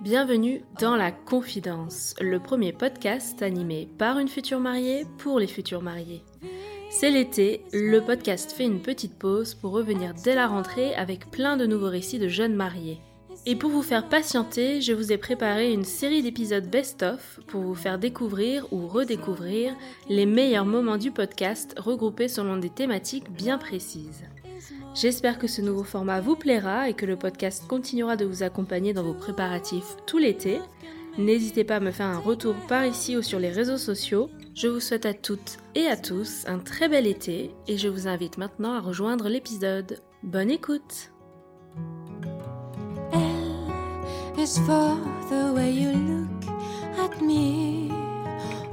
Bienvenue dans La Confidence, le premier podcast animé par une future mariée pour les futurs mariés. C'est l'été, le podcast fait une petite pause pour revenir dès la rentrée avec plein de nouveaux récits de jeunes mariés. Et pour vous faire patienter, je vous ai préparé une série d'épisodes best-of pour vous faire découvrir ou redécouvrir les meilleurs moments du podcast regroupés selon des thématiques bien précises. J'espère que ce nouveau format vous plaira et que le podcast continuera de vous accompagner dans vos préparatifs tout l'été. N'hésitez pas à me faire un retour par ici ou sur les réseaux sociaux. Je vous souhaite à toutes et à tous un très bel été et je vous invite maintenant à rejoindre l'épisode. Bonne écoute L is for the way you look at me.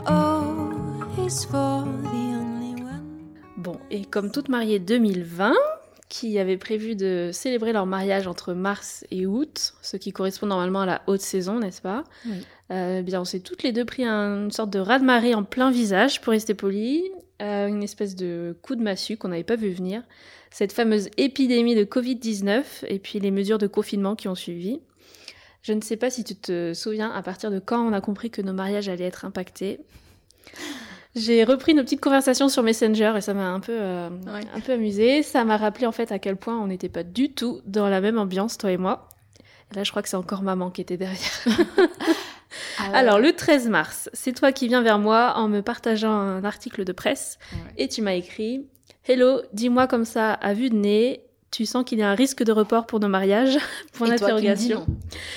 O is for the only one. Bon, et comme toute mariée 2020, qui avait prévu de célébrer leur mariage entre mars et août, ce qui correspond normalement à la haute saison, n'est-ce pas Oui. Euh, bien, on s'est toutes les deux pris un- une sorte de raz-de-marée en plein visage, pour rester poli, euh, une espèce de coup de massue qu'on n'avait pas vu venir, cette fameuse épidémie de Covid-19 et puis les mesures de confinement qui ont suivi. Je ne sais pas si tu te souviens à partir de quand on a compris que nos mariages allaient être impactés. J'ai repris nos petites conversations sur Messenger et ça m'a un peu, euh, Ouais. un peu amusé. Ça m'a rappelé en fait à quel point on n'était pas du tout dans la même ambiance, toi et moi. Et là, je crois que c'est encore maman qui était derrière. Ah Alors, le 13 mars, c'est toi qui viens vers moi en me partageant un article de presse Ouais. et tu m'as écrit Hello, dis-moi comme ça à vue de nez, tu sens qu'il y a un risque de report pour nos mariages d'interrogation.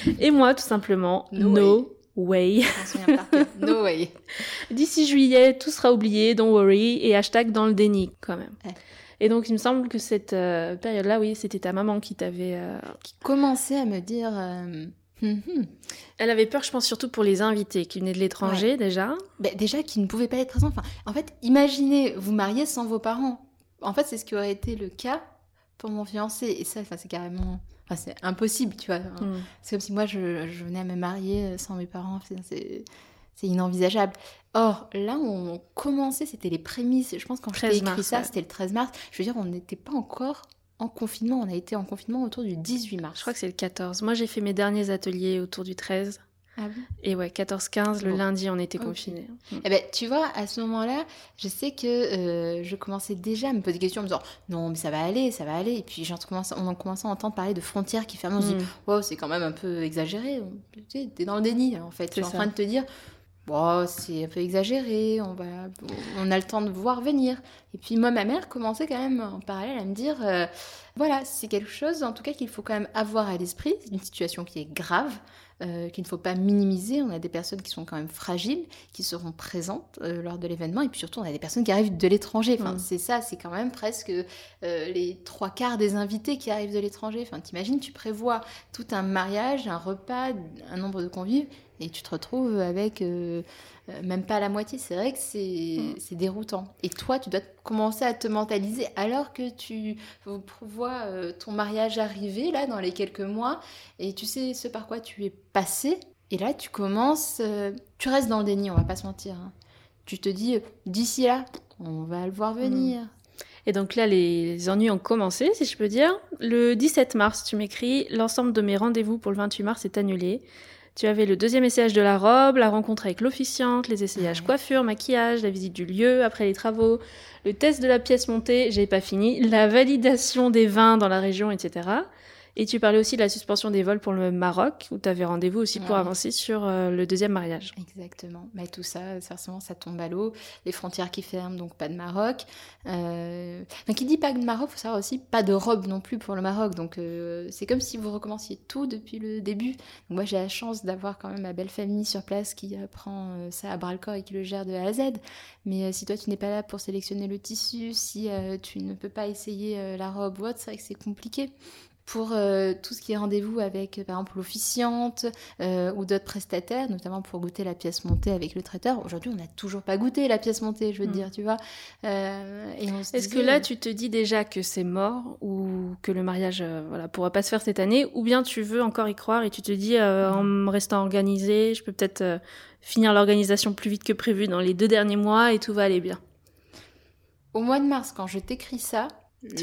non. Et moi, tout simplement, No no, way. No way. D'ici juillet, tout sera oublié, don't worry, et hashtag dans le déni quand même. Ouais. Et donc, il me semble que cette euh, période-là, oui, c'était ta maman qui t'avait. euh, Qui commençait à me dire. euh, hum, hum. Elle avait peur, je pense, surtout pour les invités qui venaient de l'étranger déjà. Ben, déjà, qui ne pouvaient pas être présents. Enfin, en fait, imaginez vous marier sans vos parents. En fait, c'est ce qui aurait été le cas pour mon fiancé. Et ça, c'est carrément. Enfin, c'est impossible, tu vois. Mm. C'est comme si moi, je, je venais à me marier sans mes parents. C'est- inenvisageable. Or, là on commençait, c'était les prémices. Je pense quand 13 écrit mars, ça, ouais. c'était le 13 mars. Je veux dire, on n'était pas encore en confinement. On a été en confinement autour du 18 mars. Je crois que c'est le 14. Moi, j'ai fait mes derniers ateliers autour du 13. Ah Et ouais, 14-15, le Bon. lundi, on était Ok. confinés. Mm. Eh ben, tu vois, à ce moment-là, je sais que euh, je commençais déjà à me poser des questions en me disant non, mais ça va aller, ça va aller. Et puis, on en commençait à entendre parler de frontières qui ferment. On se dit, Mm. wow, c'est quand même un peu exagéré. Tu sais, t'es dans le déni, en fait. Tu es en train de te dire, bon, c'est un peu exagéré, on, va, on a le temps de voir venir. Et puis, moi, ma mère commençait quand même en parallèle à me dire, euh, voilà, c'est quelque chose, en tout cas, qu'il faut quand même avoir à l'esprit. C'est une situation qui est grave. Euh, qu'il ne faut pas minimiser. On a des personnes qui sont quand même fragiles, qui seront présentes euh, lors de l'événement. Et puis surtout, on a des personnes qui arrivent de l'étranger. Enfin, Mm. c'est ça, c'est quand même presque euh, les trois quarts des invités qui arrivent de l'étranger. Enfin, t'imagines, tu prévois tout un mariage, un repas, un nombre de convives, et tu te retrouves avec euh, euh, même pas la moitié. C'est vrai que c'est Mm. c'est déroutant. Et toi, tu dois commencer à te mentaliser alors que tu vois euh, ton mariage arriver là dans les quelques mois et tu sais ce par quoi tu es passé. Et là, tu commences, euh, tu restes dans le déni, on va pas se mentir. hein. Tu te dis, d'ici là, on va le voir venir. Et donc là, les ennuis ont commencé, si je peux dire. Le 17 mars, tu m'écris L'ensemble de mes rendez-vous pour le 28 mars est annulé. Tu avais le deuxième essayage de la robe, la rencontre avec l'officiante, les essayages Ouais. coiffure, maquillage, la visite du lieu après les travaux, le test de la pièce montée, j'ai pas fini, la validation des vins dans la région, etc. Et tu parlais aussi de la suspension des vols pour le Maroc, où tu avais rendez-vous aussi pour avancer sur euh, le deuxième mariage. Exactement. Mais tout ça, forcément, ça tombe à l'eau. Les frontières qui ferment, donc pas de Maroc. Euh... Qui dit pas de Maroc, faut savoir aussi pas de robe non plus pour le Maroc. Donc, euh, c'est comme si vous recommenciez tout depuis le début. Donc, moi, j'ai la chance d'avoir quand même ma belle famille sur place qui euh, prend euh, ça à bras le corps et qui le gère de A à Z. Mais euh, si toi, tu n'es pas là pour sélectionner le tissu, si euh, tu ne peux pas essayer euh, la robe ou autre, c'est vrai que c'est compliqué. Pour euh, tout ce qui est rendez-vous avec, euh, par exemple, l'officiante euh, ou d'autres prestataires, notamment pour goûter la pièce montée avec le traiteur. Aujourd'hui, on n'a toujours pas goûté la pièce montée, je veux te Mm. dire, tu vois. Euh, Est-ce que là, tu te dis déjà que c'est mort ou que le mariage voilà, pourra pas se faire cette année Ou bien tu veux encore y croire et tu te dis, en me restant organisé, je peux peut-être finir l'organisation plus vite que prévu dans les deux derniers mois et tout va aller bien? Au mois de mars, quand je t'écris ça,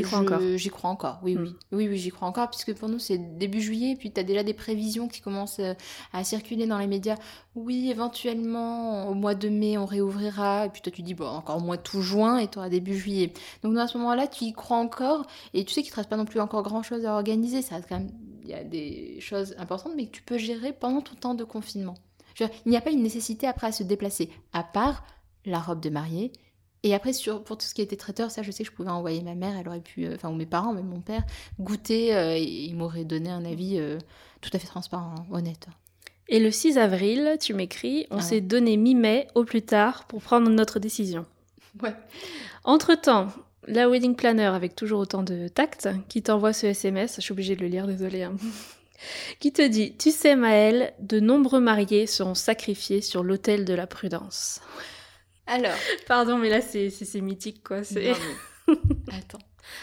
Crois encore J'y crois encore, oui, oui. Mm. Oui, oui, j'y crois encore, puisque pour nous, c'est début juillet, puis tu as déjà des prévisions qui commencent euh, à circuler dans les médias. Oui, éventuellement, au mois de mai, on réouvrira, et puis toi, tu dis, bon, encore au mois tout juin, et tu auras début juillet. Donc, à ce moment-là, tu y crois encore, et tu sais qu'il ne te reste pas non plus encore grand-chose à organiser. Ça reste quand même, il y a des choses importantes, mais que tu peux gérer pendant ton temps de confinement. Dire, il n'y a pas une nécessité après à se déplacer, à part la robe de mariée, et après, sur, pour tout ce qui était traiteur, ça, je sais que je pouvais envoyer ma mère, elle aurait pu, euh, enfin, ou mes parents, même mon père, goûter, euh, et il m'aurait donné un avis euh, tout à fait transparent, hein, honnête. Et le 6 avril, tu m'écris, on Ah s'est donné mi-mai au plus tard pour prendre notre décision. Ouais. Entre-temps, la wedding planner, avec toujours autant de tact, qui t'envoie ce SMS, je suis obligée de le lire, désolée, hein, qui te dit Tu sais, Maëlle, de nombreux mariés seront sacrifiés sur l'autel de la prudence. Alors, Pardon, mais là, c'est mythique, quoi. c'est- non, mais- attends.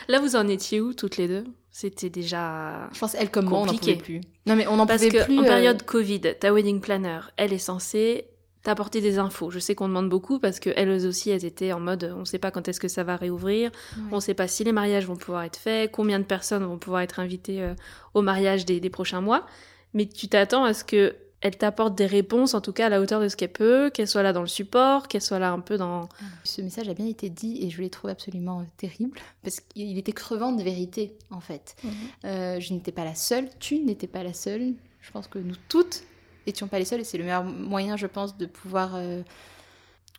Là, vous en étiez où, toutes les deux? C'était déjà. Je pense, elle comme moi, on n'en pouvait plus. Non, mais on n'en Parce pouvait que plus. en euh, période Covid, ta wedding planner, elle est censée t'apporter des infos. Je sais qu'on demande beaucoup parce que elles aussi, elles étaient en mode, on ne sait pas quand est-ce que ça va réouvrir, ouais. on ne sait pas si les mariages vont pouvoir être faits, combien de personnes vont pouvoir être invitées euh, au mariage des, des prochains mois. Mais tu t'attends à ce que elle t'apporte des réponses, en tout cas à la hauteur de ce qu'elle peut, qu'elle soit là dans le support, qu'elle soit là un peu dans. Ce message a bien été dit et je l'ai trouvé absolument euh, terrible parce qu'il était crevant de vérité en fait. Euh, je n'étais pas la seule, tu n'étais pas la seule. Je pense que nous toutes n'étions pas les seules et c'est le meilleur moyen, je pense, de pouvoir, euh,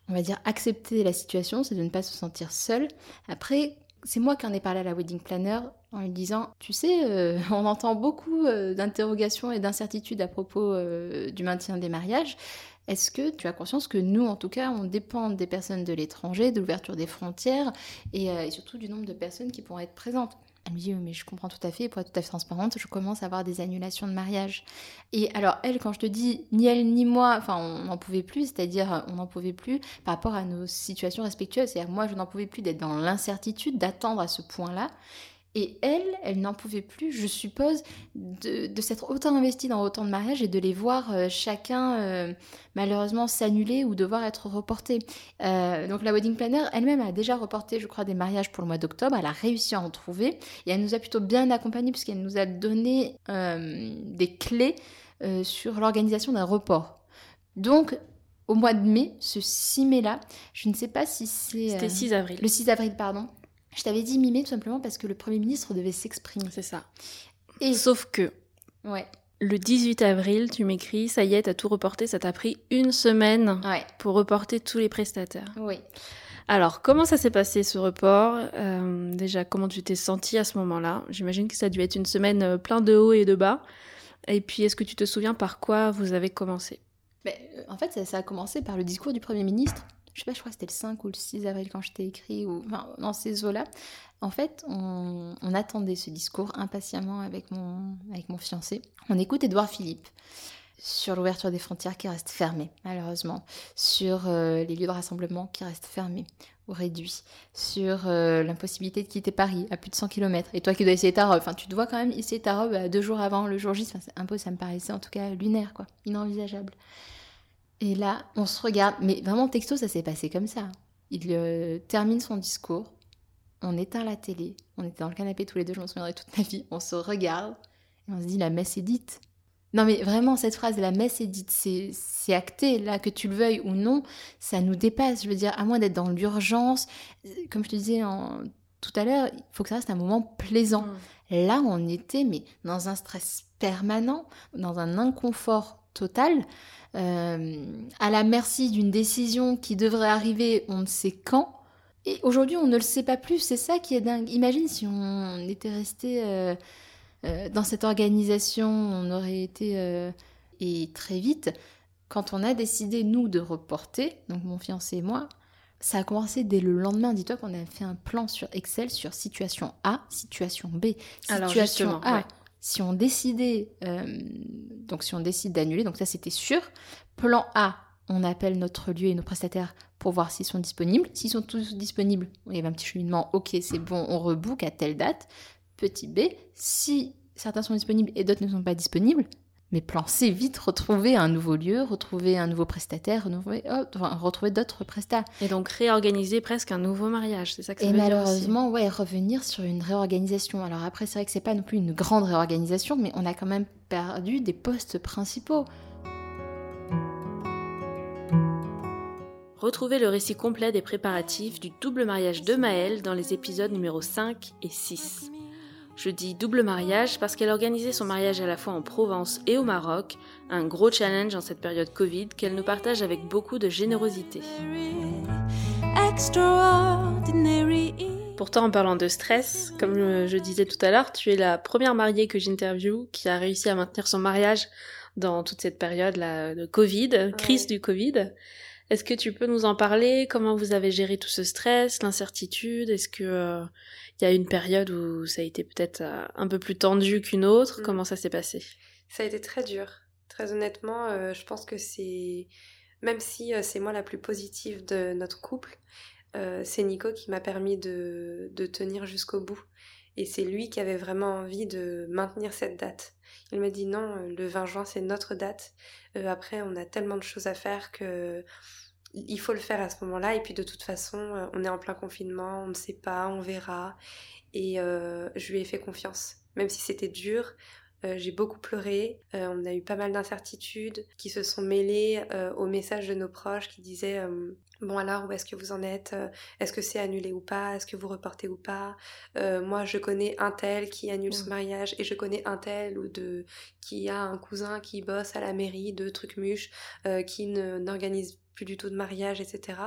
on va dire, accepter la situation, c'est de ne pas se sentir seule. Après, c'est moi qui en ai parlé à la wedding planner en lui disant, tu sais, euh, on entend beaucoup euh, d'interrogations et d'incertitudes à propos euh, du maintien des mariages. Est-ce que tu as conscience que nous, en tout cas, on dépend des personnes de l'étranger, de l'ouverture des frontières et, et surtout du nombre de personnes qui pourront être présentes? Elle me dit, mais je comprends tout à fait, pour être tout à fait transparente, je commence à avoir des annulations de mariage. Et alors, elle, quand je te dis, ni elle ni moi, enfin, on n'en pouvait plus, c'est-à-dire, on n'en pouvait plus par rapport à nos situations respectueuses. C'est-à-dire, moi, je n'en pouvais plus d'être dans l'incertitude, d'attendre à ce point-là. Et elle, elle n'en pouvait plus, je suppose, de, de s'être autant investie dans autant de mariages et de les voir euh, chacun euh, malheureusement s'annuler ou devoir être reportés. Euh, donc la wedding planner elle-même a déjà reporté, je crois, des mariages pour le mois d'octobre. Elle a réussi à en trouver et elle nous a plutôt bien accompagnés puisqu'elle nous a donné des clés sur l'organisation d'un report. Donc au mois de mai, ce 6 mai-là, je ne sais pas si c'est... C'était euh, 6 avril. le 6 avril, pardon. Je t'avais dit mi-mai tout simplement parce que le Premier ministre devait s'exprimer. C'est ça. Et Sauf que ouais, le 18 avril, tu m'écris, ça y est, t'as tout reporté, ça t'a pris une semaine ouais, pour reporter tous les prestataires. oui. Alors, comment ça s'est passé ce report Euh, Déjà, comment tu t'es senti à ce moment-là? J'imagine que ça a dû être une semaine euh, plein de hauts et de bas. Et puis, est-ce que tu te souviens par quoi vous avez commencé? Mais, euh, en fait, ça, ça a commencé par le discours du Premier ministre. Je sais pas, je crois que c'était le 5 ou le 6 avril quand je t'ai écrit, ou dans ces eaux-là. En fait, on, attendait ce discours impatiemment avec mon, avec mon fiancé. On écoute Édouard Philippe sur l'ouverture des frontières qui reste fermée, malheureusement, sur euh, les lieux de rassemblement qui restent fermés ou réduits, sur euh, l'impossibilité de quitter Paris à plus de 100 km. Et toi qui dois essayer ta robe, enfin, tu dois quand même essayer ta robe euh, deux jours avant le jour J. Enfin, c'est impossible, ça me paraissait en tout cas lunaire, quoi, inenvisageable. Et là, on se regarde, mais vraiment texto, ça s'est passé comme ça. Il euh, termine son discours, on éteint la télé, on était dans le canapé tous les deux, je m'en souviendrai toute ma vie, on se regarde et on se dit la messe est dite. Non mais vraiment, cette phrase, la messe est dite, c'est acté, là, que tu le veuilles ou non, ça nous dépasse. Je veux dire, à moins d'être dans l'urgence, comme je te disais en- tout à l'heure, il faut que ça reste un moment plaisant. Là, on était mais dans un stress permanent, dans un inconfort total, euh, à la merci d'une décision qui devrait arriver on ne sait quand. Et aujourd'hui, on ne le sait pas plus. C'est ça qui est dingue. Imagine si on était resté euh, euh, dans cette organisation, on aurait été euh, et très vite. Quand on a décidé nous de reporter, donc mon fiancé et moi, ça a commencé dès le lendemain. Dis-toi qu'on a fait un plan sur Excel sur situation A, situation B. Situation A, ouais. Si on décidait, euh, donc si on décide d'annuler, donc ça c'était sûr. Plan A, on appelle notre lieu et nos prestataires pour voir s'ils sont disponibles. S'ils sont tous disponibles, il y avait un petit cheminement, ok c'est bon, on rebook à telle date. Petit B, si certains sont disponibles et d'autres ne sont pas disponibles, mes plans vite, retrouver un nouveau lieu, retrouver un nouveau prestataire, retrouver, oh, enfin, retrouver d'autres prestataires. Et donc réorganiser presque un nouveau mariage, c'est ça que ça Et veut dire aussi malheureusement, ouais, revenir sur une réorganisation. Alors après, c'est vrai que c'est pas non plus une grande réorganisation, mais on a quand même perdu des postes principaux. Retrouvez le récit complet des préparatifs du double mariage de Maëlle dans les épisodes numéro 5 et 6. Je dis double mariage parce qu'elle organisait son mariage à la fois en Provence et au Maroc, un gros challenge en cette période Covid qu'elle nous partage avec beaucoup de générosité. Pourtant, en parlant de stress, comme euh, je disais tout à l'heure, tu es la première mariée que j'interviewe qui a réussi à maintenir son mariage dans toute cette période là de Covid, crise du Covid. Est-ce que tu peux nous en parler? Comment vous avez géré tout ce stress, l'incertitude? Est-ce que euh, il y a une période où ça a été peut-être euh, un peu plus tendu qu'une autre? Mm. Comment ça s'est passé? Ça a été très dur. Très honnêtement, euh, je pense que c'est. Même si euh, c'est moi la plus positive de notre couple, euh, c'est Nico qui m'a permis de, de tenir jusqu'au bout. Et c'est lui qui avait vraiment envie de maintenir cette date. Il m'a dit non, euh, le 20 juin c'est notre date. Euh, après, on a tellement de choses à faire que il faut le faire à ce moment-là. Et puis de toute façon, euh, on est en plein confinement, on ne sait pas, on verra. Et je lui ai fait confiance. Même si c'était dur, euh, j'ai beaucoup pleuré. Euh, on a eu pas mal d'incertitudes qui se sont mêlées euh, aux messages de nos proches qui disaient Bon alors, où est-ce que vous en êtes? Est-ce que c'est annulé ou pas? Est-ce que vous reportez ou pas? Moi, je connais un tel qui annule son mariage et je connais un tel ou de qui a un cousin qui bosse à la mairie de Trucmuche, euh, qui n'organise plus du tout de mariage, etc.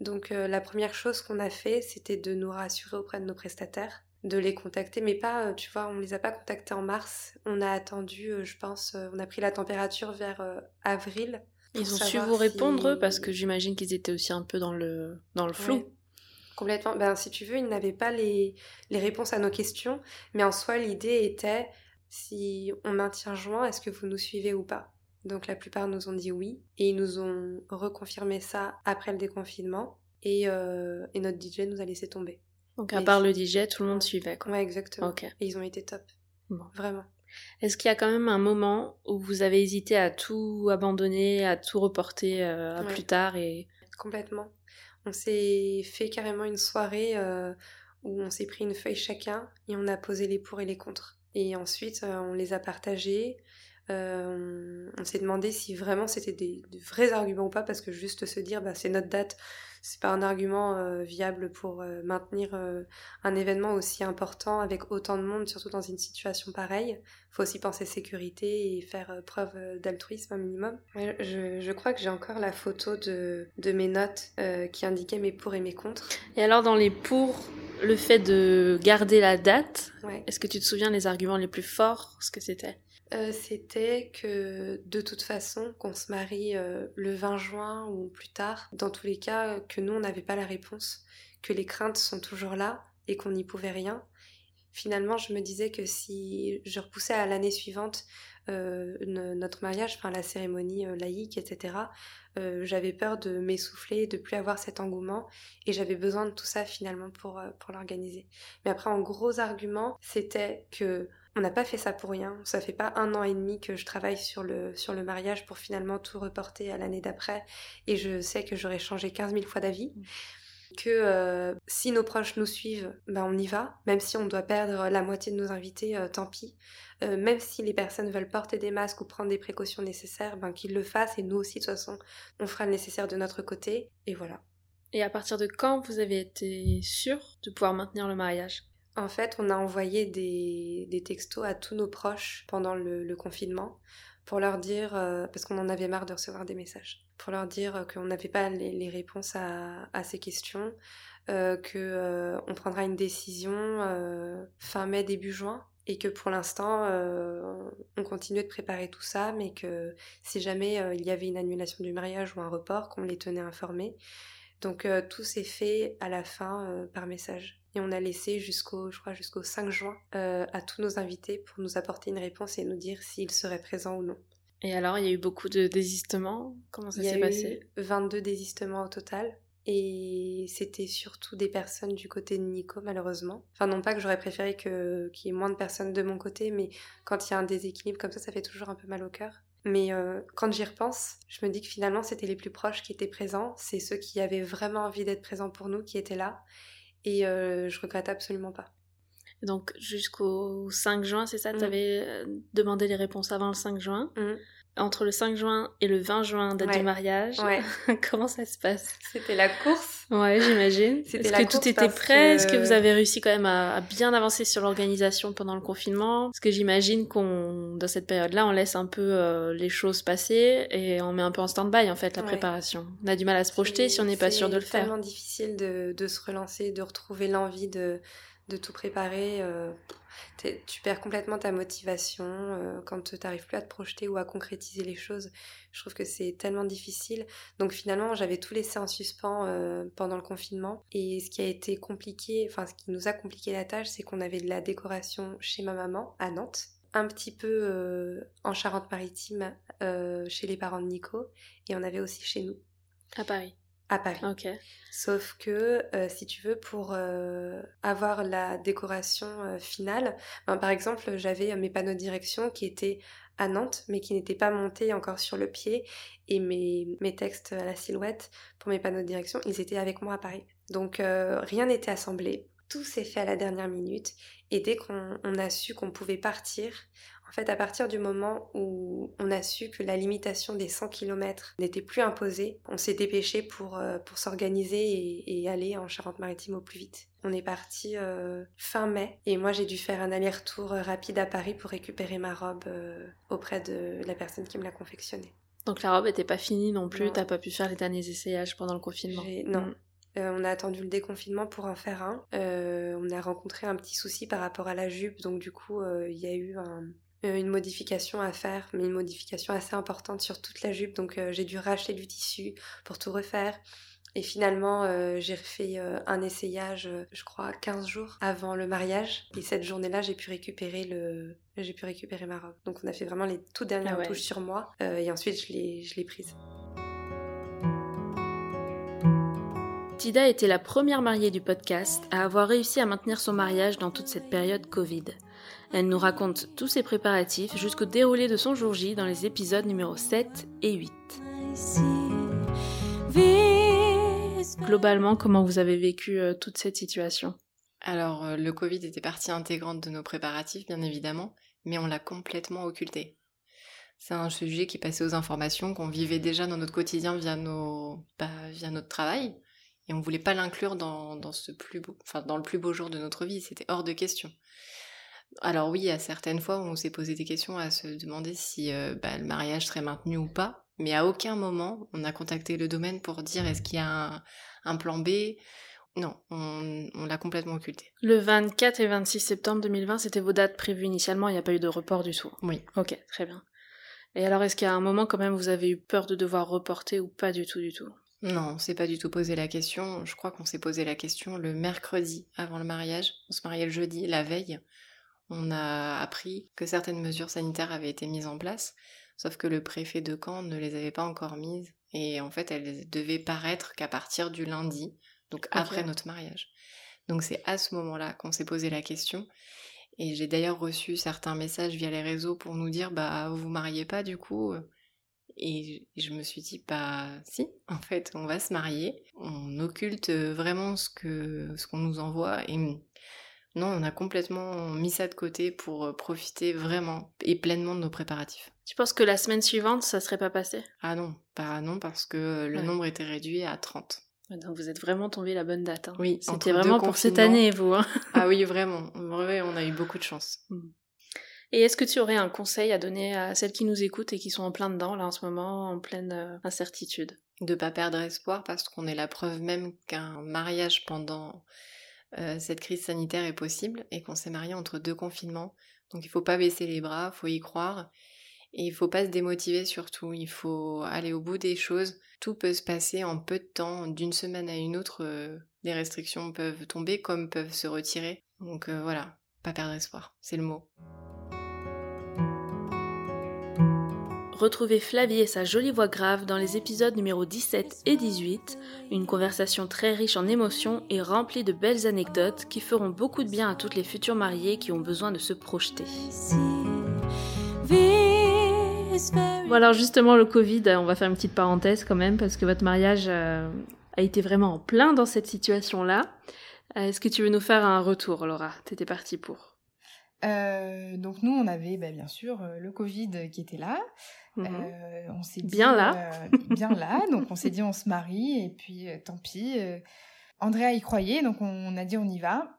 Donc la première chose qu'on a fait, c'était de nous rassurer auprès de nos prestataires, de les contacter, mais pas, euh, tu vois, on les a pas contactés en mars. On a attendu, euh, je pense, euh, on a pris la température vers avril. Ils ont su vous répondre si- eux, parce que j'imagine qu'ils étaient aussi un peu dans le dans le flou. Ouais. Complètement. Ben, si tu veux, ils n'avaient pas les, les réponses à nos questions, mais en soi, l'idée était si on maintient juin, est-ce que vous nous suivez ou pas? Donc la plupart nous ont dit oui, et ils nous ont reconfirmé ça après le déconfinement, et, euh, et notre DJ nous a laissé tomber. Donc à Mais part le DJ, tout le monde suivait quoi. Ouais, exactement. Et ils ont été top. Bon. Vraiment. Est-ce qu'il y a quand même un moment où vous avez hésité à tout abandonner, à tout reporter euh, à Ouais. plus tard et Complètement. On s'est fait carrément une soirée euh, où on s'est pris une feuille chacun et on a posé les pour et les contre. Et ensuite, euh, on les a partagés. On on s'est demandé si vraiment c'était des, des vrais arguments ou pas, parce que juste se dire bah, c'est notre date, c'est pas un argument euh, viable pour euh, maintenir euh, un événement aussi important avec autant de monde, surtout dans une situation pareille. Faut aussi penser sécurité et faire euh, preuve d'altruisme un minimum. Je, je crois que j'ai encore la photo de, de mes notes euh, qui indiquaient mes pour et mes contre. Et alors dans les pour, le fait de garder la date, Ouais. est-ce que tu te souviens les arguments les plus forts, ce que c'était? Euh, c'était que de toute façon, qu'on se marie euh, le 20 juin ou plus tard, dans tous les cas, euh, que nous, on n'avait pas la réponse, que les craintes sont toujours là et qu'on n'y pouvait rien. Finalement, je me disais que si je repoussais à l'année suivante no- notre mariage, enfin la cérémonie laïque, etc., j'avais peur de m'essouffler, de plus avoir cet engouement, et j'avais besoin de tout ça finalement pour, pour l'organiser. Mais après, en gros argument, c'était que on n'a pas fait ça pour rien. Ça fait pas un an et demi que je travaille sur le, sur le mariage pour finalement tout reporter à l'année d'après. Et je sais que j'aurais changé 15 000 fois d'avis. Que euh, si nos proches nous suivent, ben on y va. Même si on doit perdre la moitié de nos invités, euh, tant pis. Euh, même si les personnes veulent porter des masques ou prendre des précautions nécessaires, ben qu'ils le fassent. Et nous aussi, de toute façon, on fera le nécessaire de notre côté. Et voilà. Et à partir de quand vous avez été sûr de pouvoir maintenir le mariage? En fait, on a envoyé des, textos à tous nos proches pendant le, confinement pour leur dire, euh, parce qu'on en avait marre de recevoir des messages, pour leur dire qu'on n'avait pas les, réponses à, ces questions, euh, que euh, prendra une décision euh, fin mai, début juin, et que pour l'instant, on continuait de préparer tout ça, mais que si jamais il y avait une annulation du mariage ou un report, qu'on les tenait informés. Donc euh, tout s'est fait à la fin euh, par message. Et on a laissé jusqu'au, je crois, jusqu'au 5 juin euh, à tous nos invités pour nous apporter une réponse et nous dire s'ils seraient présents ou non. Et alors, il y a eu beaucoup de désistements Comment ça Il y s'est a passé? eu 22 désistements au total. Et c'était surtout des personnes du côté de Nico, malheureusement. Enfin, non pas que j'aurais préféré qu'il y ait moins de personnes de mon côté, mais quand il y a un déséquilibre comme ça, ça fait toujours un peu mal au cœur. Mais euh, quand j'y repense, je me dis que finalement, c'était les plus proches qui étaient présents. C'est ceux qui avaient vraiment envie d'être présents pour nous qui étaient là. Et euh, je regrette absolument pas. Donc jusqu'au 5 juin, c'est ça? Mm. Tu avais demandé les réponses avant le 5 juin? Mm. Entre le 5 juin et le 20 juin, date Ouais. du mariage, Ouais, comment ça se passe? C'était la course. Ouais, j'imagine. Est-ce que tout était prêt? Est-ce que vous avez réussi quand même à, à bien avancer sur l'organisation pendant le confinement? Parce que j'imagine qu'on, dans cette période-là, on laisse un peu euh, les choses passer et on met un peu en stand-by en fait la Ouais. préparation. On a du mal à se projeter si on n'est pas sûr de le C'est faire. tellement difficile de, de se relancer, de retrouver l'envie de, de tout préparer. euh, tu perds complètement ta motivation euh, quand tu n'arrives plus à te projeter ou à concrétiser les choses. Je trouve que c'est tellement difficile. Donc finalement, j'avais tout laissé en suspens euh, pendant le confinement. Et ce qui a été compliqué, enfin ce qui nous a compliqué la tâche, c'est qu'on avait de la décoration chez ma maman à Nantes. Un petit peu en Charente-Maritime chez les parents de Nico. Et on avait aussi chez nous, À Paris. À Paris. Sauf que, euh, si tu veux, pour euh, avoir la décoration euh, finale, ben, par exemple, j'avais mes panneaux de direction qui étaient à Nantes, mais qui n'étaient pas montés encore sur le pied, et mes, mes textes à la silhouette pour mes panneaux de direction, ils étaient avec moi à Paris. Donc rien n'était assemblé, tout s'est fait à la dernière minute, et dès qu'on on a su qu'on pouvait partir, en fait, à partir du moment où on a su que la limitation des 100 km n'était plus imposée, on s'est dépêché pour, euh, pour s'organiser et, et aller en Charente-Maritime au plus vite. On est parti euh, fin mai et moi j'ai dû faire un aller-retour euh, rapide à Paris pour récupérer ma robe euh, auprès de la personne qui me l'a confectionnée. Donc la robe était pas finie non plus, t'as pas pu faire les derniers essayages pendant le confinement. Non. Mm. Euh, on a attendu le déconfinement pour en faire un. Euh, on a rencontré un petit souci par rapport à la jupe, donc du coup, euh, il y a eu un- une modification à faire, mais une modification assez importante sur toute la jupe, donc euh, j'ai dû racheter du tissu pour tout refaire. Et finalement, euh, j'ai refait euh, un essayage, euh, je crois, 15 jours avant le mariage. Et cette journée-là, j'ai pu récupérer le, j'ai pu récupérer ma robe. Donc on a fait vraiment les toutes dernières Ah ouais. touches sur moi, euh, et ensuite je l'ai, je l'ai prise. Tida était la première mariée du podcast à avoir réussi à maintenir son mariage dans toute cette période Covid. Elle nous raconte tous ses préparatifs jusqu'au déroulé de son jour J dans les épisodes numéro 7 et 8. Globalement, comment vous avez vécu euh, toute cette situation? Alors, euh, le Covid était partie intégrante de nos préparatifs, bien évidemment, mais on l'a complètement occulté. C'est un sujet qui passait aux informations, qu'on vivait déjà dans notre quotidien via, nos, bah, via notre travail, et on voulait pas l'inclure dans, dans le plus beau jour de notre vie, c'était hors de question. Alors oui, à certaines fois, on s'est posé des questions à se demander si euh, bah, le mariage serait maintenu ou pas, mais à aucun moment on a contacté le domaine pour dire est-ce qu'il y a un, un plan B? Non, on, on l'a complètement occulté. Le 24 et 26 septembre 2020, c'était vos dates prévues initialement, il n'y a pas eu de report du tout. Oui. Ok, très bien. Et alors, est-ce qu'à un moment, quand même, vous avez eu peur de devoir reporter ou pas du tout, du tout? Non, on s'est pas du tout posé la question. Je crois qu'on s'est posé la question le mercredi avant le mariage. On se mariait le jeudi, la veille. On a appris que certaines mesures sanitaires avaient été mises en place, sauf que le préfet de Caen ne les avait pas encore mises. Et en fait, elles devaient paraître qu'à partir du lundi, donc après notre mariage. Donc c'est à ce moment-là qu'on s'est posé la question. Et j'ai d'ailleurs reçu certains messages via les réseaux pour nous dire bah vous vous mariez pas du coup? Et je me suis dit bah si, en fait on va se marier. On occulte vraiment ce que ce qu'on nous envoie et non on a complètement mis ça de côté pour profiter vraiment et pleinement de nos préparatifs. Tu penses que la semaine suivante ça serait pas passé? Ah non, pas non parce que le Ouais. nombre était réduit à 30. Donc vous êtes vraiment tombé la bonne date. hein. Oui, C'était vraiment pour cette année, vous. hein. Ah oui vraiment, vrai on a eu beaucoup de chance. Et est-ce que tu aurais un conseil à donner à celles qui nous écoutent et qui sont en plein dedans, là, en ce moment, en pleine euh, incertitude? De pas perdre espoir parce qu'on est la preuve même qu'un mariage pendant euh, cette crise sanitaire est possible et qu'on s'est marié entre deux confinements. Donc il faut pas baisser les bras, faut y croire et il faut pas se démotiver surtout. Il faut aller au bout des choses. Tout peut se passer en peu de temps, d'une semaine à une autre. euh, les restrictions peuvent tomber comme peuvent se retirer. Donc euh, voilà, pas perdre espoir, c'est le mot. Retrouvez Flavie et sa jolie voix grave dans les épisodes numéro 17 et 18, une conversation très riche en émotions et remplie de belles anecdotes qui feront beaucoup de bien à toutes les futures mariées qui ont besoin de se projeter. Bon alors justement le Covid, on va faire une petite parenthèse quand même parce que votre mariage euh, a été vraiment en plein dans cette situation-là. Euh, est-ce que tu veux nous faire un retour Laura? T'étais partie pour euh, donc nous, on avait bah, bien sûr le Covid qui était là. Mhm. Euh, on s'est dit, Bien là. euh, bien là. Donc on s'est dit on se marie et puis euh, tant pis. Andrea y croyait, donc on, on a dit on y va.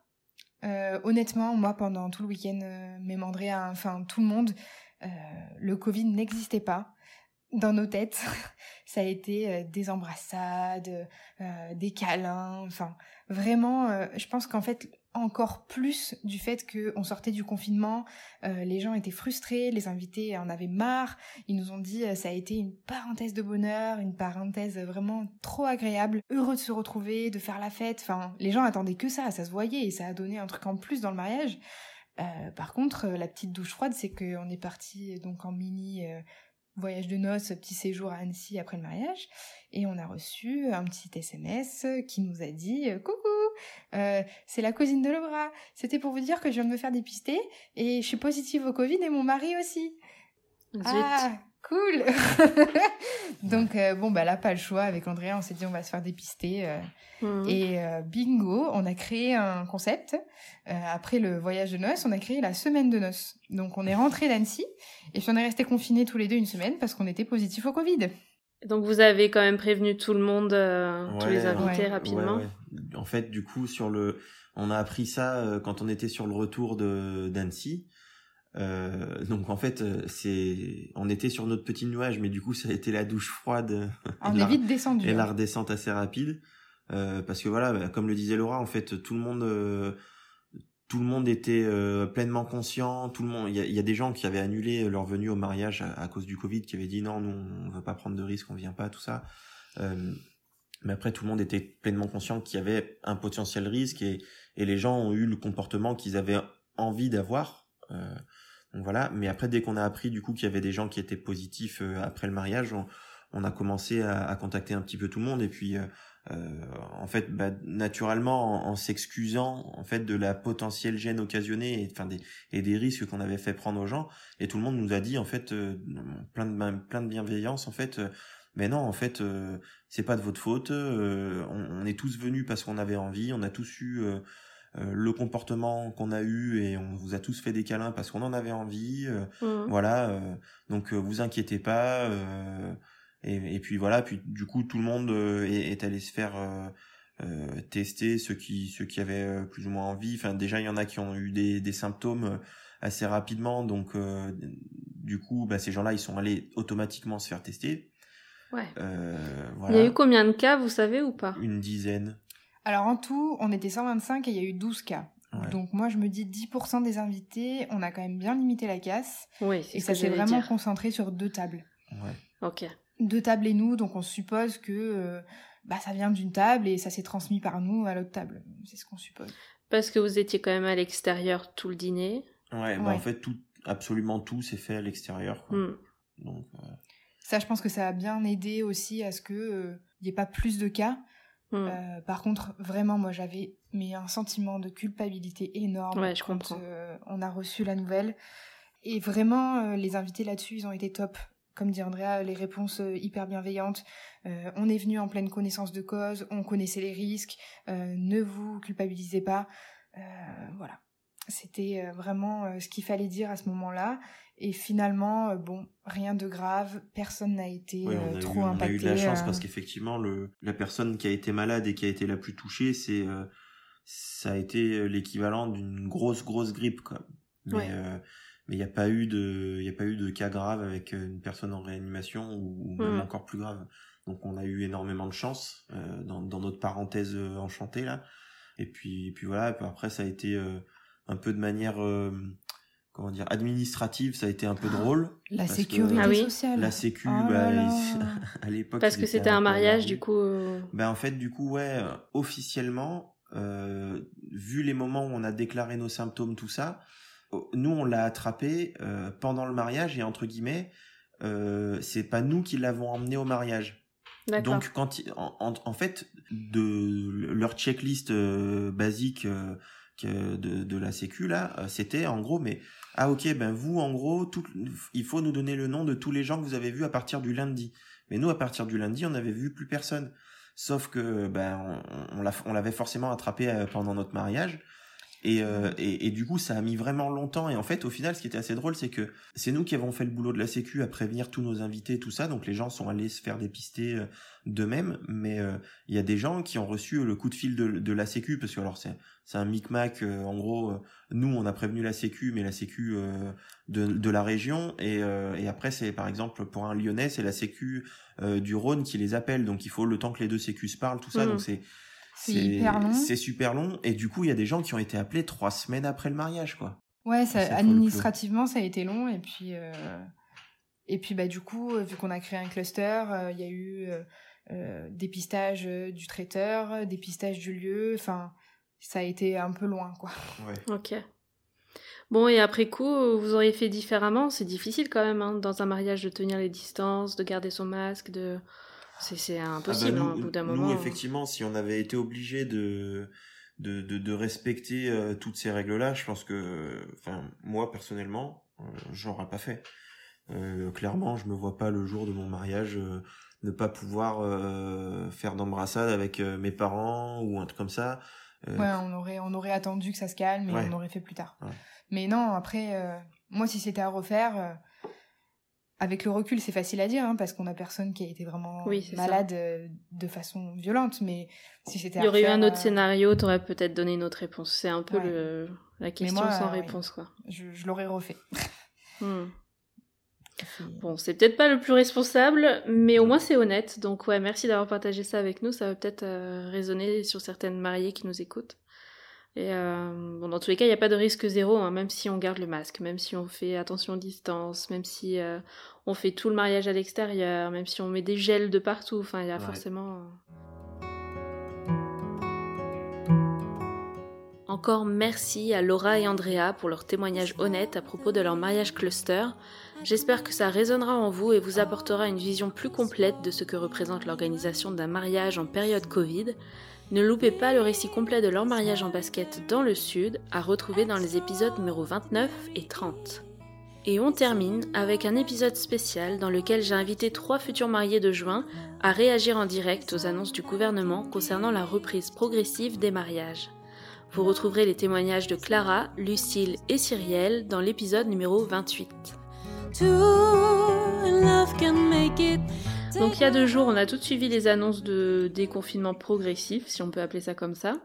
Honnêtement, moi pendant tout le week-end, même Andrea, enfin tout le monde, le Covid n'existait pas dans nos têtes. Ça a été des embrassades, des câlins, enfin vraiment. je pense qu'en fait encore plus du fait qu'on sortait du confinement, euh, les gens étaient frustrés, les invités en avaient marre. Ils nous ont dit euh, ça a été une parenthèse de bonheur, une parenthèse vraiment trop agréable, heureux de se retrouver, de faire la fête. Enfin, les gens attendaient que ça, ça se voyait et ça a donné un truc en plus dans le mariage. Euh, par contre, euh, la petite douche froide, c'est qu'on est parti donc en mini voyage de noces, petit séjour à Annecy après le mariage, et on a reçu un petit SMS qui nous a dit coucou, euh, c'est la cousine de Laura. C'était pour vous dire que je viens de me faire dépister et je suis positive au Covid et mon mari aussi. Zut. Ah, cool Donc, euh, bon, bah là, pas le choix. Avec Andrea, on s'est dit, on va se faire dépister. euh, Mhm. Et euh, bingo, on a créé un concept. Après le voyage de noces, on a créé la semaine de noces. Donc, on est rentré d'Annecy et puis on est resté confinés tous les deux une semaine parce qu'on était positifs au Covid. Donc vous avez quand même prévenu tout le monde, euh, tous les invités ouais, rapidement. Ouais, ouais. En fait, du coup, sur le, on a appris ça euh, quand on était sur le retour de d'Annecy. Euh, donc en fait, c'est, on était sur notre petit nuage, mais du coup, ça a été la douche froide On et, est la, vite descendu. et la hein. redescente assez rapide, Euh, parce que voilà, bah, comme le disait Laura, en fait, tout le monde, euh, tout le monde était euh, pleinement conscient. Tout le monde, il y a, y a des gens qui avaient annulé leur venue au mariage à, cause du Covid, qui avaient dit non, nous, on veut pas prendre de risques, on vient pas, tout ça. Euh, mais après, tout le monde était pleinement conscient qu'il y avait un potentiel risque et, et les gens ont eu le comportement qu'ils avaient envie d'avoir. Euh, donc voilà. Mais après, dès qu'on a appris du coup qu'il y avait des gens qui étaient positifs euh, après le mariage, on, on a commencé à, à contacter un petit peu tout le monde et puis euh, en fait, bah, naturellement, en, en s'excusant en fait de la potentielle gêne occasionnée et enfin des et des risques qu'on avait fait prendre aux gens, et tout le monde nous a dit en fait euh, plein de plein de bienveillance en fait. euh, mais non, en fait, euh, c'est pas de votre faute. euh, on, on est tous venus parce qu'on avait envie. On a tous eu euh, euh, le comportement qu'on a eu et on vous a tous fait des câlins parce qu'on en avait envie. euh, Mhm. voilà. euh, donc euh, vous inquiétez pas. Et, et puis voilà. Puis du coup, tout le monde euh, est, est allé se faire euh, euh, tester ceux qui ceux qui avaient plus ou moins envie. Enfin, déjà, il y en a qui ont eu des, des symptômes assez rapidement. Donc euh, du coup, bah, ces gens-là, ils sont allés automatiquement se faire tester. Ouais. Euh, Il y a eu combien de cas, vous savez ou pas? Une dizaine. Alors en tout, on était 125 et il y a eu 12 cas. Ouais. Donc moi, je me dis 10% des invités, on a quand même bien limité la casse. Oui, c'est Et ça s'est vraiment dire. concentré sur deux tables. Ouais. Ok. Deux tables et nous, donc on suppose que euh, bah, ça vient d'une table et ça s'est transmis par nous à l'autre table. C'est ce qu'on suppose. Parce que vous étiez quand même à l'extérieur tout le dîner. Ouais, bah, Ouais. en fait, tout, absolument tout s'est fait à l'extérieur. quoi. Hmm. Donc, euh, Ça, je pense que ça a bien aidé aussi à ce que euh, il n'y ait pas plus de cas. Hmm. Euh, par contre, vraiment, moi, j'avais mais un sentiment de culpabilité énorme Ouais, je quand comprends. euh, on a reçu la nouvelle. Et vraiment, euh, les invités là-dessus, ils ont été top. Comme dit Andrea, les réponses euh, hyper bienveillantes. Euh, on est venu en pleine connaissance de cause, on connaissait les risques. euh, ne vous culpabilisez pas. Euh, voilà. C'était vraiment ce qu'il fallait dire à ce moment-là. Et finalement, bon, rien de grave. Personne n'a été ouais, on, a trop eu, on a impacté. eu de la chance parce qu'effectivement, la personne qui a été malade et qui a été la plus touchée, c'est, euh, ça a été l'équivalent d'une grosse, grosse grippe, quoi. Mais, Ouais. Mais il n'y a pas eu de, il a pas eu de cas grave avec euh, une personne en réanimation ou, ou même Mhm. encore plus grave. Donc on a eu énormément de chance euh, dans, dans notre parenthèse euh, enchantée là. Et puis, et puis voilà. Après ça a été euh, un peu de manière, euh, comment dire, administrative. Ça a été un peu drôle. La parce que sécurité Ah oui. sociale. La sécu, Oh bah, ils- à l'époque. Parce que c'était un mariage, du coup. euh, Ben en fait, du coup, ouais, officiellement, euh, vu les moments où on a déclaré nos symptômes, tout ça, nous on l'a attrapé euh, pendant le mariage et entre guillemets, euh, c'est pas nous qui l'avons emmené au mariage. Donc quand en, fait de leur checklist euh, basique que de, de la sécu là, c'était en gros mais ah ok ben vous en gros tout, il faut nous donner le nom de tous les gens que vous avez vus à partir du lundi. Mais nous à partir du lundi on n'avait vu plus personne. Sauf que ben on, on l'a- on l'avait forcément attrapé pendant notre mariage. Et, euh, et, et du coup, ça a mis vraiment longtemps. Et en fait, au final, ce qui était assez drôle, c'est que c'est nous qui avons fait le boulot de la Sécu à prévenir tous nos invités, tout ça. Donc les gens sont allés se faire dépister euh, d'eux-mêmes. Mais euh, il y a des gens qui ont reçu le coup de fil de, de la Sécu parce que alors c'est c'est un micmac. euh, en gros, euh, nous on a prévenu la Sécu, mais la Sécu euh, de, de la région. Et, euh, et après, c'est par exemple pour un Lyonnais, c'est la Sécu euh, du Rhône qui les appelle. Donc il faut le temps que les deux Sécu se parlent, tout ça. Mhm. Donc c'est C'est hyper long. C'est super long. Et du coup, il y a des gens qui ont été appelés trois semaines après le mariage, quoi. Ouais, ça, administrativement, ça a été long. Et puis, euh, et puis bah, du coup, euh, vu qu'on a créé un cluster, euh, il y a eu euh, dépistage du traiteur, dépistage du lieu. Enfin, ça a été un peu loin, quoi. Ouais. Ok. Bon, et après coup, vous auriez fait différemment? C'est difficile quand même, hein, dans un mariage, de tenir les distances, de garder son masque, de... C'est c'est impossible, Ah bah, hein, nous, au bout d'un nous, moment. effectivement, si on avait été obligé de, de, de, de respecter euh, toutes ces règles-là, je pense que, enfin, moi, personnellement, euh, j'aurais pas fait. Euh, clairement, je me vois pas le jour de mon mariage euh, ne pas pouvoir euh, faire d'embrassade avec euh, mes parents ou un truc comme ça. Euh, Ouais, on aurait, on aurait attendu que ça se calme et Ouais. on aurait fait plus tard. Ouais. Mais non, après, euh, moi, si c'était à refaire, euh, avec le recul, c'est facile à dire, hein, parce qu'on a personne qui a été vraiment Oui, c'est ça. malade euh, de façon violente. Mais si c'était Il y aurait eu un autre euh, scénario, t'aurais peut-être donné une autre réponse. C'est un peu Ouais. le... la question moi, sans euh, réponse, quoi. je, je l'aurais refait. Hmm. C'est- Bon, c'est peut-être pas le plus responsable, mais au moins c'est honnête. Donc ouais, merci d'avoir partagé ça avec nous. Ça va peut-être euh, résonner sur certaines mariées qui nous écoutent. Et euh, bon, dans tous les cas, il n'y a pas de risque zéro, hein, même si on garde le masque, même si on fait attention aux distances, même si euh, on fait tout le mariage à l'extérieur, même si on met des gels de partout. Enfin, il y a Ouais. forcément. Encore merci à Laura et Andrea pour leur témoignage honnête à propos de leur mariage cluster. J'espère que ça résonnera en vous et vous apportera une vision plus complète de ce que représente l'organisation d'un mariage en période Covid. Ne loupez pas le récit complet de leur mariage en basket dans le Sud, à retrouver dans les épisodes numéro 29 et 30. Et on termine avec un épisode spécial dans lequel j'ai invité trois futurs mariés de juin à réagir en direct aux annonces du gouvernement concernant la reprise progressive des mariages. Vous retrouverez les témoignages de Clara, Lucille et Cyrielle dans l'épisode numéro 28. Donc il y a deux jours, on a toutes suivi les annonces de déconfinement progressif, si on peut appeler ça comme ça,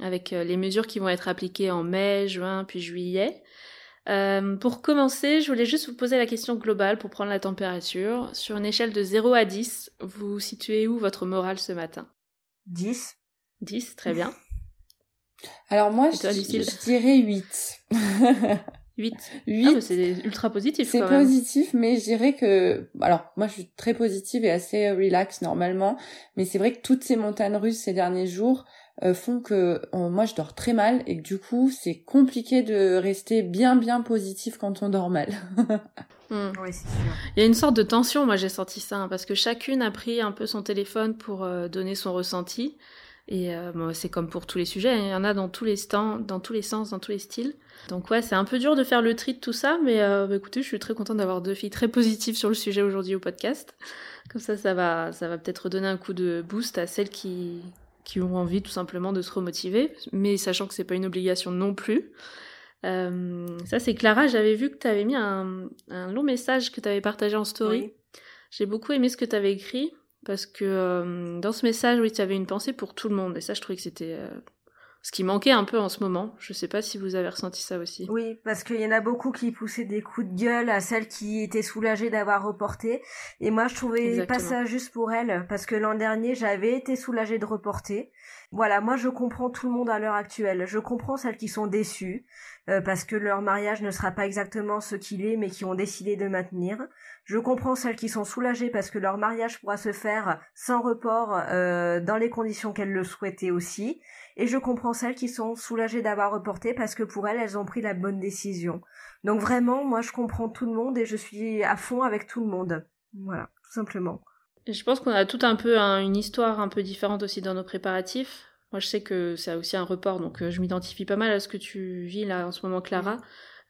avec euh, les mesures qui vont être appliquées en mai, juin, puis juillet. Euh, pour commencer, je voulais juste vous poser la question globale pour prendre la température. Sur une échelle de 0 à 10, vous situez où votre morale ce matin? 10. 10, très bien. Alors moi, toi, je, je dirais 8. 8. 8. Ah, c'est ultra positif C'est positif, mais je dirais que... Alors, moi, je suis très positive et assez relax normalement, mais c'est vrai que toutes ces montagnes russes ces derniers jours euh, font que moi, je dors très mal et que du coup, c'est compliqué de rester bien, bien positif quand on dort mal. Hmm. Oui, c'est sûr. Il y a une sorte de tension, moi j'ai senti ça, hein, parce que chacune a pris un peu son téléphone pour euh, donner son ressenti. Et euh, bon, c'est comme pour tous les sujets, hein, il y en a dans tous les, stand, dans tous les sens, dans tous les styles. Donc ouais, c'est un peu dur de faire le tri de tout ça, mais euh, bah, écoutez, je suis très contente d'avoir deux filles très positives sur le sujet aujourd'hui au podcast. Comme ça, ça va, ça va peut-être donner un coup de boost à celles qui, qui ont envie tout simplement de se remotiver, mais sachant que c'est pas une obligation non plus. Euh, ça c'est Clara, j'avais vu que tu avais mis un, un long message que tu avais partagé en story. Oui. J'ai beaucoup aimé ce que tu avais écrit parce que euh, dans ce message, oui, tu avais une pensée pour tout le monde et ça, je trouvais que c'était euh, ce qui manquait un peu en ce moment. Je sais pas si vous avez ressenti ça aussi. Oui, parce qu'il y en a beaucoup qui poussaient des coups de gueule à celles qui étaient soulagées d'avoir reporté. Et moi, je trouvais Exactement. pas ça juste pour elles, parce que l'an dernier, j'avais été soulagée de reporter. Voilà, moi, je comprends tout le monde à l'heure actuelle. Je comprends celles qui sont déçues, euh, parce que leur mariage ne sera pas exactement ce qu'il est, mais qui ont décidé de maintenir. Je comprends celles qui sont soulagées parce que leur mariage pourra se faire sans report euh, dans les conditions qu'elles le souhaitaient aussi. Et je comprends celles qui sont soulagées d'avoir reporté parce que pour elles, elles ont pris la bonne décision. Donc vraiment, moi, je comprends tout le monde et je suis à fond avec tout le monde. Voilà, tout simplement. Je pense qu'on a tout un peu une histoire un peu différente aussi dans nos préparatifs. Moi, je sais que c'est aussi un report, donc euh, je m'identifie pas mal à ce que tu vis là en ce moment, Clara.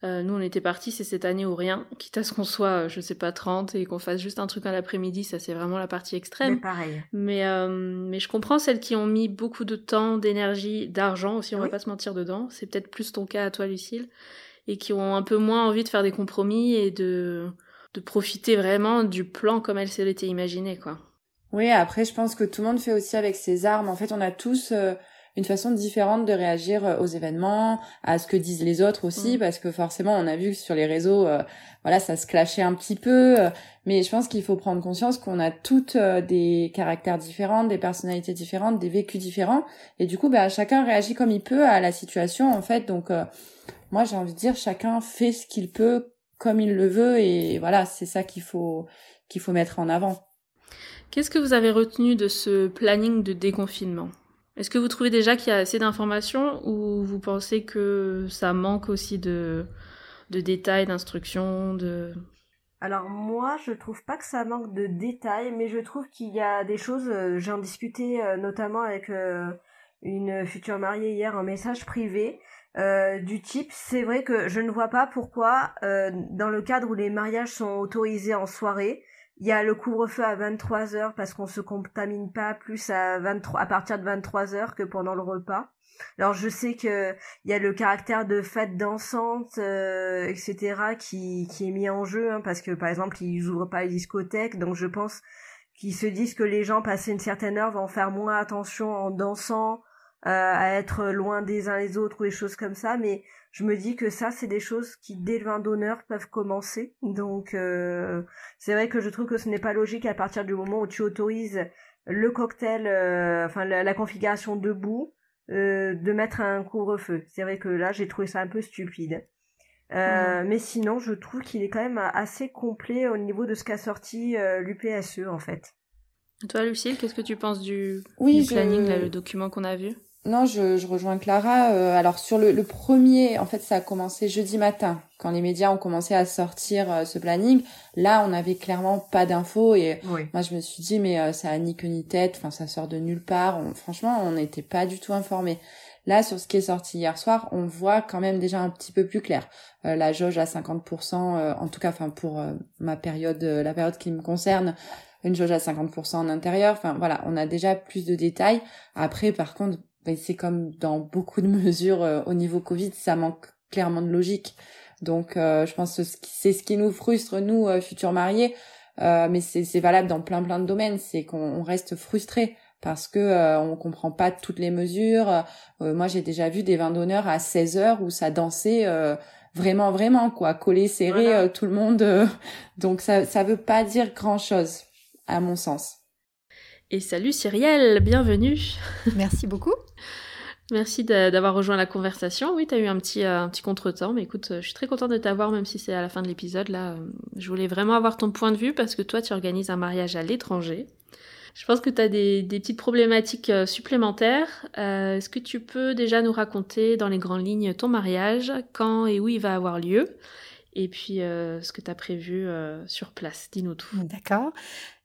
Euh, nous, on était partis, c'est cette année ou rien, quitte à ce qu'on soit, euh, je sais pas, 30 et qu'on fasse juste un truc à l'après-midi, ça c'est vraiment la partie extrême. Mais pareil. Mais, euh, mais je comprends celles qui ont mis beaucoup de temps, d'énergie, d'argent aussi, on va pas se mentir dedans. C'est peut-être plus ton cas à toi, Lucille. Et qui ont un peu moins envie de faire des compromis et de, de profiter vraiment du plan comme elle été imaginée, quoi. Oui, après, je pense que tout le monde fait aussi avec ses armes. En fait, on a tous une façon différente de réagir euh, aux événements, à ce que disent les autres aussi, mm. parce que forcément, on a vu que sur les réseaux, euh, voilà, ça se clashait un petit peu. Euh, mais je pense qu'il faut prendre conscience qu'on a toutes des caractères différents, des personnalités différentes, des vécus différents, et du coup, bah, chacun réagit comme il peut à la situation, en fait. Donc, moi, j'ai envie de dire, chacun fait ce qu'il peut comme il le veut, et voilà, c'est ça qu'il faut qu'il faut mettre en avant. Qu'est-ce que vous avez retenu de ce planning de déconfinement? Est-ce que vous trouvez déjà qu'il y a assez d'informations ou vous pensez que ça manque aussi de, de détails, d'instructions, de... Alors moi, je trouve pas que ça manque de détails, mais je trouve qu'il y a des choses, euh, j'en discutais euh, notamment avec euh, une future mariée hier en message privé, du type, c'est vrai que je ne vois pas pourquoi, dans le cadre où les mariages sont autorisés en soirée, il y a le couvre-feu à 23 heures parce qu'on se contamine pas plus à 23 à partir de 23 heures que pendant le repas. Alors je sais que il y a le caractère de fête dansante, euh, etc. qui qui est mis en jeu hein, parce que par exemple ils ouvrent pas les discothèques, donc je pense qu'ils se disent que les gens passés une certaine heure vont faire moins attention en dansant, euh, à être loin des uns les autres ou des choses comme ça. Mais je me dis que ça, c'est des choses qui, dès le vin d'honneur, peuvent commencer. Donc, euh, c'est vrai que je trouve que ce n'est pas logique à partir du moment où tu autorises le cocktail, euh, enfin la, configuration debout, euh, de mettre un couvre-feu. C'est vrai que là, j'ai trouvé ça un peu stupide. Euh, Mais sinon, je trouve qu'il est quand même assez complet au niveau de ce qu'a sorti l'UPSE, en fait. Toi, Lucille, qu'est-ce que tu penses du, oui, planning, là, le document qu'on a vu? Non, je, je, rejoins Clara. Euh, alors sur le, le, premier, en fait, ça a commencé jeudi matin quand les médias ont commencé à sortir euh, ce planning. Là, on n'avait clairement pas d'infos et moi je me suis dit mais euh, ça a ni queue ni tête. Enfin, ça sort de nulle part. franchement, on n'était pas du tout informés. Là, sur ce qui est sorti hier soir, on voit quand même déjà un petit peu plus clair. la jauge à 50%, en tout cas, enfin pour ma période, la période qui me concerne, une jauge à 50% en intérieur. Enfin voilà, on a déjà plus de détails. Après, par contre, ben, c'est comme dans beaucoup de mesures euh, au niveau Covid, ça manque clairement de logique. Donc euh, je pense que c'est ce qui nous frustre, nous, euh, futurs mariés, mais c'est valable dans plein plein de domaines, c'est qu'on reste frustré parce que on comprend pas toutes les mesures. moi j'ai déjà vu des vins d'honneur à 16 heures où ça dansait vraiment vraiment quoi, collé serré tout le monde. donc ça ça veut pas dire grand chose à mon sens. Et salut Cyrielle, bienvenue. Merci beaucoup. Merci d'avoir rejoint la conversation. Oui, tu as eu un petit, euh, un petit contretemps, mais écoute, je suis très contente de t'avoir, même si c'est à la fin de l'épisode. Là, euh, je voulais vraiment avoir ton point de vue parce que toi, tu organises un mariage à l'étranger. Je pense que tu as des, petites problématiques euh, supplémentaires. Est-ce que tu peux déjà nous raconter dans les grandes lignes ton mariage, quand et où il va avoir lieu, et puis ce que tu as prévu sur place? Dis-nous tout. D'accord.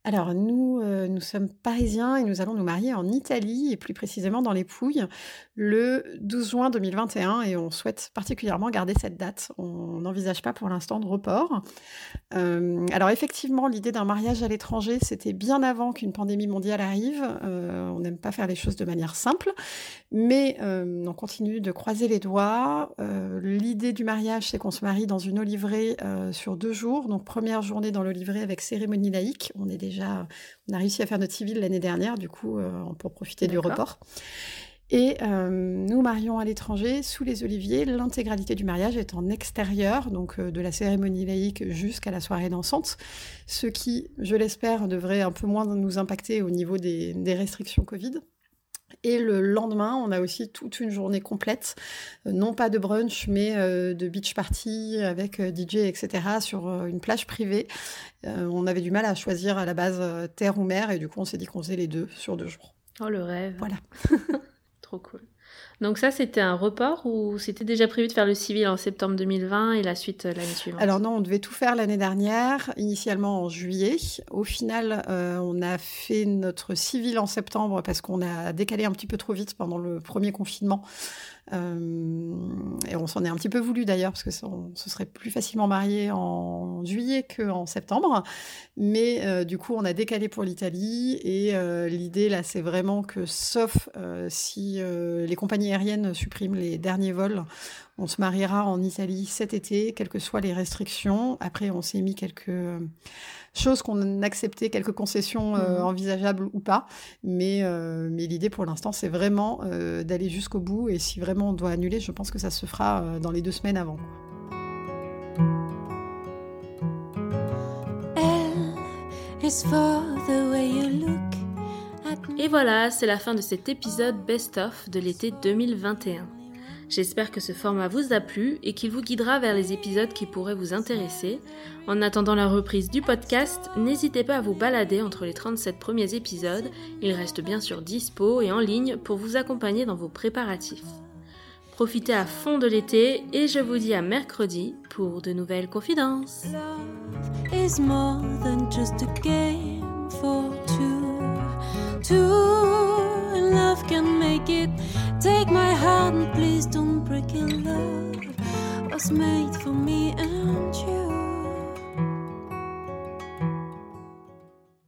Alors nous, euh, nous sommes parisiens et nous allons nous marier en Italie et plus précisément dans les Pouilles le 12 juin 2021 et on souhaite particulièrement garder cette date. On n'envisage pas pour l'instant de report. Euh, alors effectivement, l'idée d'un mariage à l'étranger, c'était bien avant qu'une pandémie mondiale arrive. Euh, on n'aime pas faire les choses de manière simple, mais on continue de croiser les doigts. l'idée du mariage, c'est qu'on se marie dans une olivrée sur deux jours. Donc première journée dans l'olivrée avec cérémonie laïque. On est déjà on a réussi à faire notre civil l'année dernière, du coup, euh, pour profiter du report. Et euh, nous marions à l'étranger, sous les oliviers. L'intégralité du mariage est en extérieur, donc euh, de la cérémonie laïque jusqu'à la soirée dansante, ce qui, je l'espère, devrait un peu moins nous impacter au niveau des restrictions Covid. Et le lendemain, on a aussi toute une journée complète, euh, non pas de brunch, mais de beach party avec DJ, etc., sur une plage privée. on avait du mal à choisir à la base terre ou mer, et du coup, on s'est dit qu'on faisait les deux sur deux jours. Oh, le rêve. Voilà. Trop cool. Donc ça, c'était un report ou c'était déjà prévu de faire le civil en septembre 2020 et la suite euh, l'année suivante? Alors non, on devait tout faire l'année dernière, initialement en juillet. Au final, euh, on a fait notre civil en septembre parce qu'on a décalé un petit peu trop vite pendant le premier confinement. Euh, et on s'en est un petit peu voulu d'ailleurs, parce que on se serait plus facilement marié en juillet qu'en septembre. Mais euh, du coup, on a décalé pour l'Italie. Et euh, l'idée, là, c'est vraiment que, sauf si les compagnies aériennes suppriment les derniers vols, on se mariera en Italie cet été, quelles que soient les restrictions. Après, on s'est mis quelques choses qu'on acceptait, quelques concessions euh, mhm. envisageables ou pas. Mais, euh, mais l'idée pour l'instant, c'est vraiment euh, d'aller jusqu'au bout. Et si vraiment on doit annuler, je pense que ça se fera dans les deux semaines avant. Et voilà, c'est la fin de cet épisode best-of de l'été 2021. J'espère que ce format vous a plu et qu'il vous guidera vers les épisodes qui pourraient vous intéresser. En attendant la reprise du podcast, n'hésitez pas à vous balader entre les 37 premiers épisodes. Ils restent bien sûr dispo et en ligne pour vous accompagner dans vos préparatifs. Profitez à fond de l'été et je vous dis à mercredi pour de nouvelles confidences. Love can make it. Take my heart and please don't break it. Love was made for me and you.